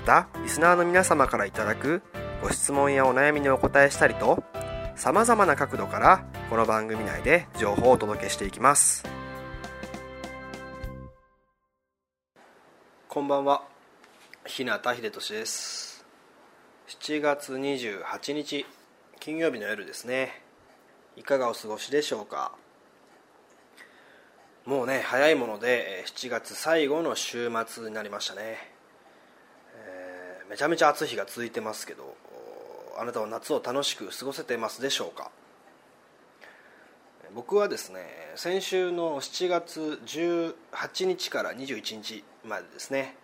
またリスナーの皆様からいただくご質問やお悩みにお答えしたりとさまざまな角度からこの番組内で情報をお届けしていきます。こんばんは。日向秀俊です。7月28日金曜日の夜ですね。いかがお過ごしでしょうか？もうね早いもので7月最後の週末になりましたね、めちゃめちゃ暑い日が続いてますけどあなたは夏を楽しく過ごせてますでしょうか？僕はですね先週の7月18日から21日までですね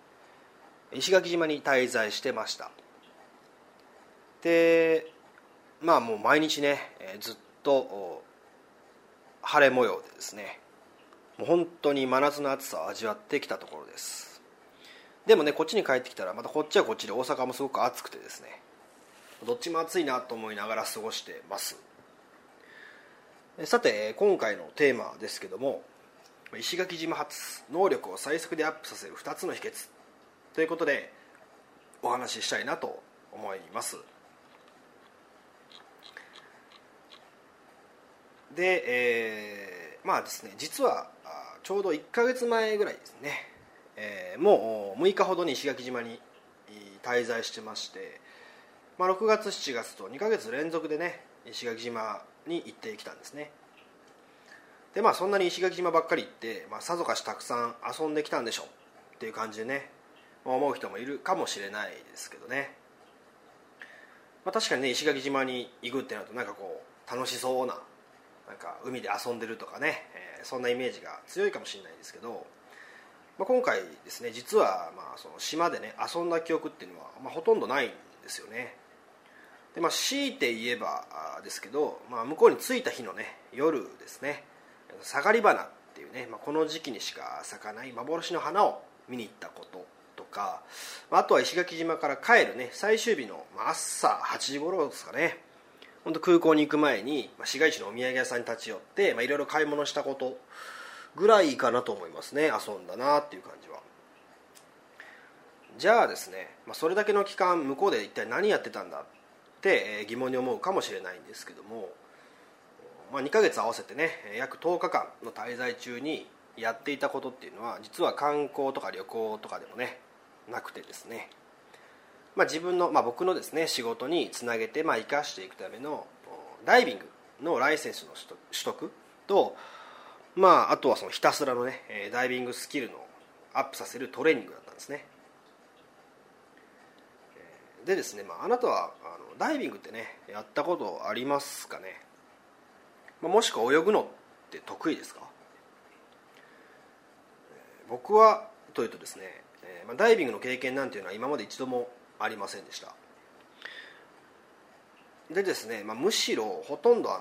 石垣島に滞在してました。でまあもう毎日ねずっと晴れ模様でですねもう本当に真夏の暑さを味わってきたところです。でもねこっちに帰ってきたらまたこっちはこっちで大阪もすごく暑くてですね。どっちも暑いなと思いながら過ごしてます。さて今回のテーマですけども石垣島発能力を最速でアップさせる2つの秘訣。ということでお話ししたいなと思います。で、えー、まあですね実はちょうど1か月前ぐらいですね、えー、もう6日ほどに石垣島に滞在してまして、まあ、6月7月と2か月連続でね石垣島に行ってきたんですね。でまあそんなに石垣島ばっかり行って、まあ、さぞかしたくさん遊んできたんでしょうっていう感じでね、ま、思う人もいるかもしれないですけどね、まあ、確かにね石垣島に行くってなるとなんかこう楽しそうななんか海で遊んでるとかね、えー、そんなイメージが強いかもしれないですけど、まあ、今回ですね実はまあその島でね遊んだ記憶っていうのは、まあ、ほとんどないんですよね。でまあ強いて言えばですけど、まあ、向こうに着いた日のね夜ですね。サガリ花っていうね、まあ、この時期にしか咲かない幻の花を見に行ったこととかまあとは石垣島から帰るね最終日の朝8時頃ですかね。本当空港に行く前に市街地のお土産屋さんに立ち寄っていろいろ買い物したことぐらいかなと思いますね。遊んだなっていう感じは。じゃあですね、まあ、それだけの期間向こうで一体何やってたんだって疑問に思うかもしれないんですけども、まあ、2ヶ月合わせてね約10日間の滞在中にやっていたことっていうのは実は観光とか旅行とかでもねなくてですね。まあ、自分の、まあ、僕のですね仕事につなげて、まあ、生かしていくためのダイビングのライセンスの取得と、まあ、あとはそのひたすらのねダイビングスキルのアップさせるトレーニングだったんですね。でですね、まあ、あなたはあのダイビングってねやったことありますかね、まあ、もしくは泳ぐのって得意ですか？僕はというとですね、えーまあ、ダイビングの経験なんていうのは今まで一度もありませんでした。でですね、まあ、むしろほとんどあ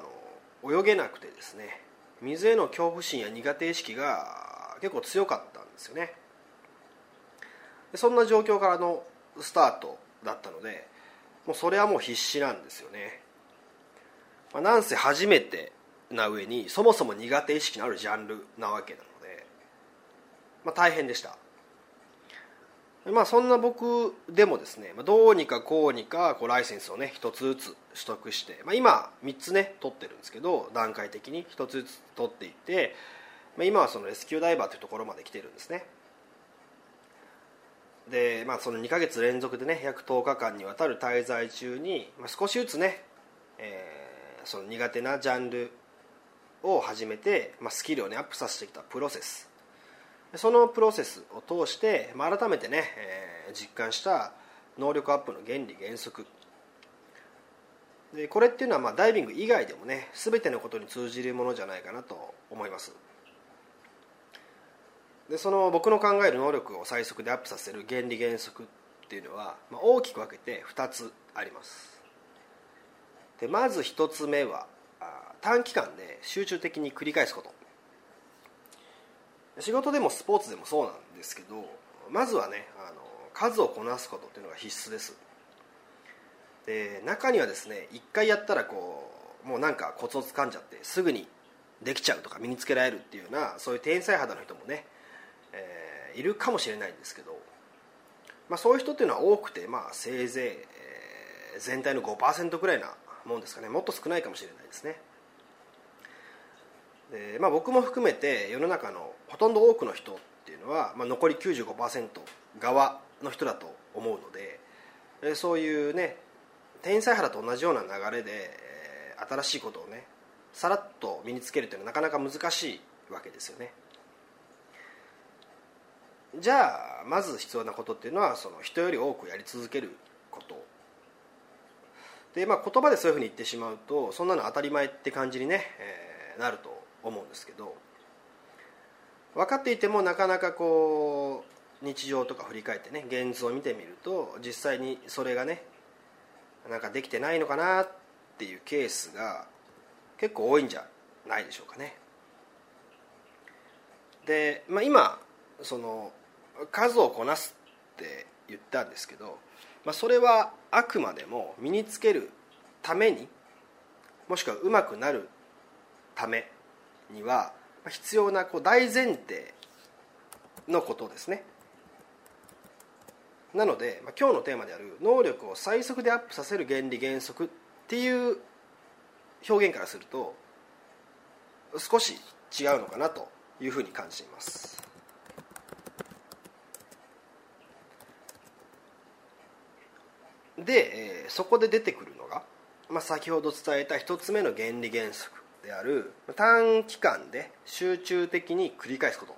の泳げなくてですね水への恐怖心や苦手意識が結構強かったんですよね。そんな状況からのスタートだったのでもうそれはもう必死なんですよね、まあ、なんせ初めてな上にそもそも苦手意識のあるジャンルなわけなので、まあ、大変でした。まあそんな僕でもですねどうにかこうにかこうライセンスをね一つずつ取得して、まあ、今3つね取ってるんですけど段階的に一つずつ取っていって、まあ、今はそのレスキューダイバーというところまで来てるんですね。で、まあ、その2ヶ月連続でね約10日間にわたる滞在中に、まあ、少しずつね、えー、その苦手なジャンルを始めて、まあ、スキルをねアップさせてきたプロセス。そのプロセスを通して、ま、改めてね、え、実感した能力アップの原理原則。でこれっていうのはまあダイビング以外でもね全てのことに通じるものじゃないかなと思います。でその僕の考える能力を最速でアップさせる原理原則っていうのは、まあ、大きく分けて2つあります。でまず1つ目は短期間で集中的に繰り返すこと。仕事でもスポーツでもそうなんですけどまずはねあの数をこなすことっていうのが必須です。で中にはですね一回やったらこうもうなんかコツをつかんじゃってすぐにできちゃうとか身につけられるっていうようなそういう天才肌の人もね、えー、いるかもしれないんですけど、まあ、そういう人っていうのは多くて、まあ、せいぜい、えー、全体の5%ぐらいなもんですかね。もっと少ないかもしれないですね。で、まあ、僕も含めて世の中のほとんど多くの人っていうのは、まあ、残り95%側の人だと思うのでそういうね天才肌と同じような流れで新しいことをねさらっと身につけるというのはなかなか難しいわけですよね。じゃあまず必要なことっていうのはその人より多くやり続けること。で、まあ、言葉でそういうふうに言ってしまうとそんなの当たり前って感じにね、えー、なると思うんですけど分かっていてもなかなかこう日常とか振り返ってね現実を見てみると実際にそれがねなんかできてないのかなっていうケースが結構多いんじゃないでしょうかね。で、まあ、今その数をこなすって言ったんですけど、まあ、それはあくまでも身につけるためにもしくはうまくなるためには必要なこう大前提のことですね。なので、今日のテーマである能力を最速でアップさせる原理原則っていう表現からすると少し違うのかなというふうに感じています。で、そこで出てくるのが、まあ、先ほど伝えた一つ目の原理原則。である短期間で集中的に繰り返すこと。っ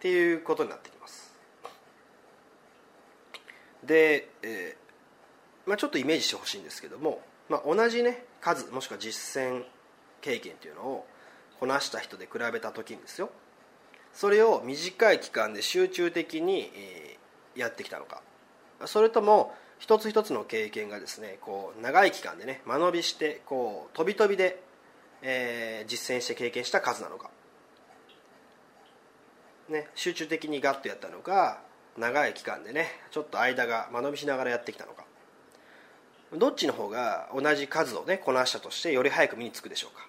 ていうことになってきます。で、えーまあ、ちょっとイメージしてほしいんですけども、まあ、同じね数もしくは実践経験というのをこなした人で比べた時にですよ。それを短い期間で集中的にやってきたのか。それとも一つ一つの経験がですねこう長い期間でね間延びしてこう飛び飛びで、えー、実践して経験した数なのか、ね、集中的にガッとやったのか長い期間でねちょっと間が間延びしながらやってきたのか。どっちの方が同じ数をねこなしたとしてより早く身につくでしょうか、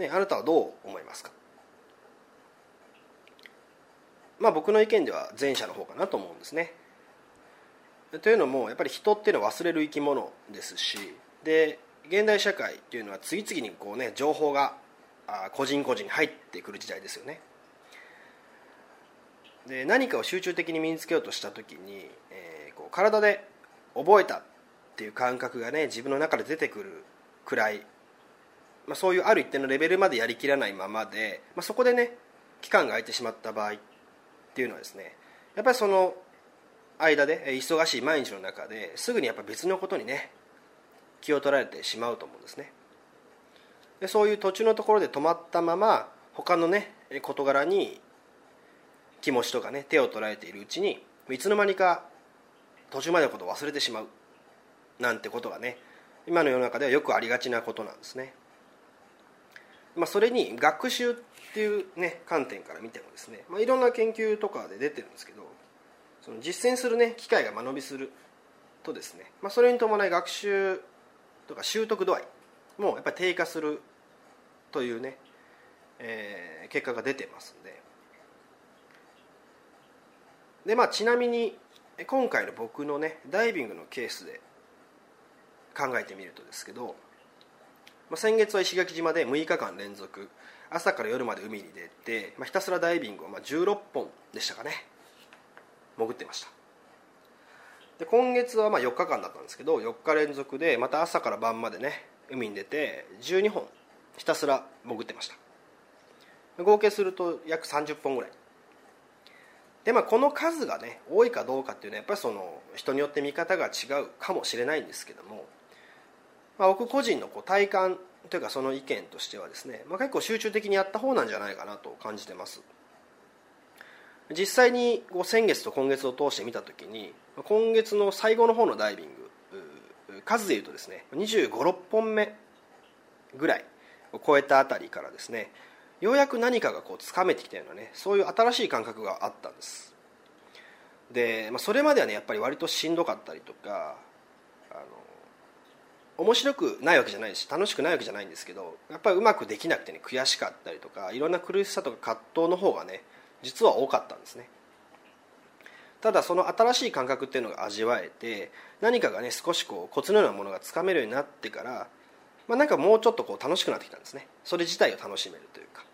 ね、あなたはどう思いますか？まあ僕の意見では前者の方かなと思うんですね。というのもやっぱり人っていうのは忘れる生き物ですしで現代社会っていうのは次々にこうね情報が個人個人に入ってくる時代ですよね。で何かを集中的に身につけようとした時に、えー、こう体で覚えたっていう感覚がね自分の中で出てくるくらい、まあ、そういうある一定のレベルまでやりきらないままで、まあ、そこでね期間が空いてしまった場合っっていうのはですねやっぱりその間で忙しい毎日の中ですぐにやっぱ別のことにね気を取られてしまうと思うんですね。でそういう途中のところで止まったまま他のね事柄に気持ちとかね手を捉えているうちにいつの間にか途中までのことを忘れてしまうなんてことがね今の世の中ではよくありがちなことなんですね、まあ、それに学習っていうね観点から見てもですね、まあ、いろんな研究とかで出てるんですけどその実践するね機会が間延びするとですね、まあ、それに伴い学習とか習得度合いもやっぱり低下するというね、えー、結果が出てますんで。でまあちなみに今回の僕のねダイビングのケースで考えてみるとですけど、まあ、先月は石垣島で6日間連続。朝から夜まで海に出て、まあ、ひたすらダイビングを、まあ、16本でしたかね。潜ってました。で今月はまあ4日間だったんですけど4日連続でまた朝から晩までね海に出て12本ひたすら潜ってました。合計すると約30本ぐらい。でまあこの数がね多いかどうかっていうのはやっぱりその人によって見方が違うかもしれないんですけども、まあ、僕個人のこう体感というかその意見としてはですね、まあ、結構集中的にやった方なんじゃないかなと感じてます。実際にこう先月と今月を通して見た時に今月の最後の方のダイビング数でいうとですね2 5 6本目ぐらいを超えたあたりからですねようやく何かがこうつかめてきたようなねそういう新しい感覚があったんです。で、まあ、それまではねやっぱり割としんどかったりとかあの面白くないわけじゃないし楽しくないわけじゃないんですけどやっぱりうまくできなくてね悔しかったりとかいろんな苦しさとか葛藤の方がね実は多かったんですね。ただその新しい感覚っていうのが味わえて何かがね少しこうコツのようなものがつかめるようになってから、まあ、なんかもうちょっとこう楽しくなってきたんですね。それ自体を楽しめるというか。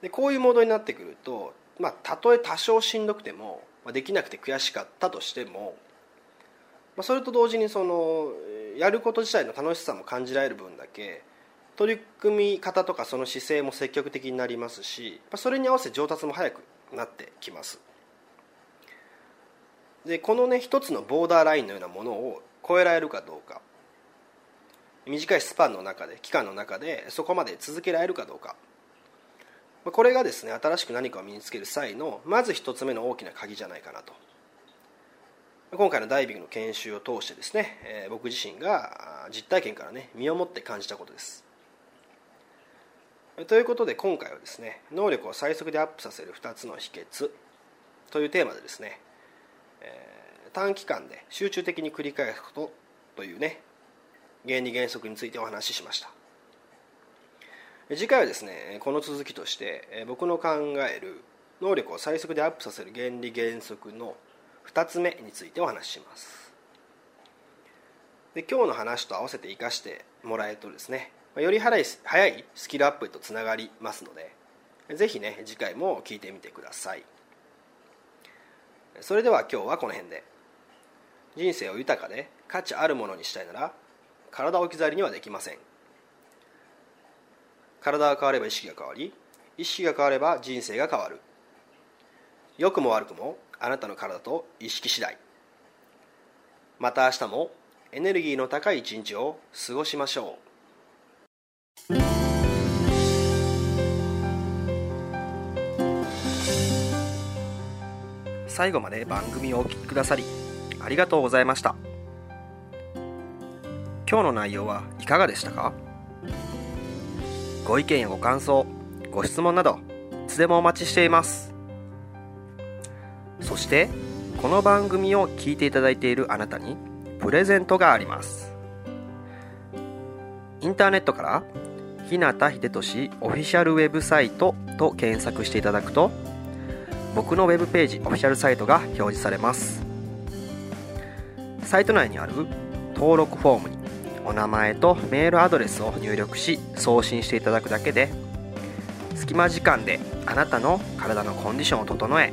でこういうモードになってくると、まあ、たとえ多少しんどくても、まあ、できなくて悔しかったとしても、まあ、それと同時にそのやること自体の楽しさも感じられる分だけ取り組み方とかその姿勢も積極的になりますしそれに合わせて上達も早くなってきます。でこのね一つのボーダーラインのようなものを超えられるかどうか。短いスパンの中で期間の中でそこまで続けられるかどうか。これがですね新しく何かを身につける際のまず一つ目の大きな鍵じゃないかなと。今回のダイビングの研修を通してですね、え、僕自身が実体験からね身をもって感じたことです。ということで今回はですね能力を最速でアップさせる2つの秘訣というテーマでですね、えー、短期間で集中的に繰り返すことというね原理原則についてお話ししました。次回はですねこの続きとして僕の考える能力を最速でアップさせる原理原則の2つ目についてお話しします。で今日の話と合わせて生かしてもらえるとですねより早いスキルアップへとつながりますのでぜひね次回も聞いてみてください。それでは今日はこの辺で。人生を豊かで価値あるものにしたいなら体を置き去りにはできません。体が変われば意識が変わり意識が変われば人生が変わる。良くも悪くもあなたの体と意識次第。また明日もエネルギーの高い一日を過ごしましょう。最後まで番組をお聴きくださりありがとうございました。今日の内容はいかがでしたか？ご意見やご感想ご質問などいつでもお待ちしています。そしてこの番組を聞いていただいているあなたにプレゼントがあります。インターネットから日向秀俊オフィシャルウェブサイトと検索していただくと僕のウェブページオフィシャルサイトが表示されます。サイト内にある登録フォームにお名前とメールアドレスを入力し送信していただくだけで隙間時間であなたの体のコンディションを整え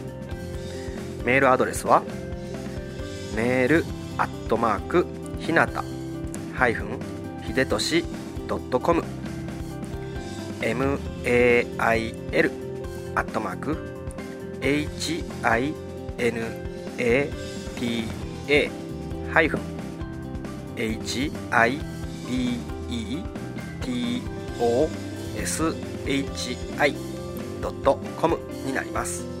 メールアドレスは？メールアットマークひなたハイフンひでとしドットコム。mail アットマーク hinata ハイフン hibe toshi.com になります。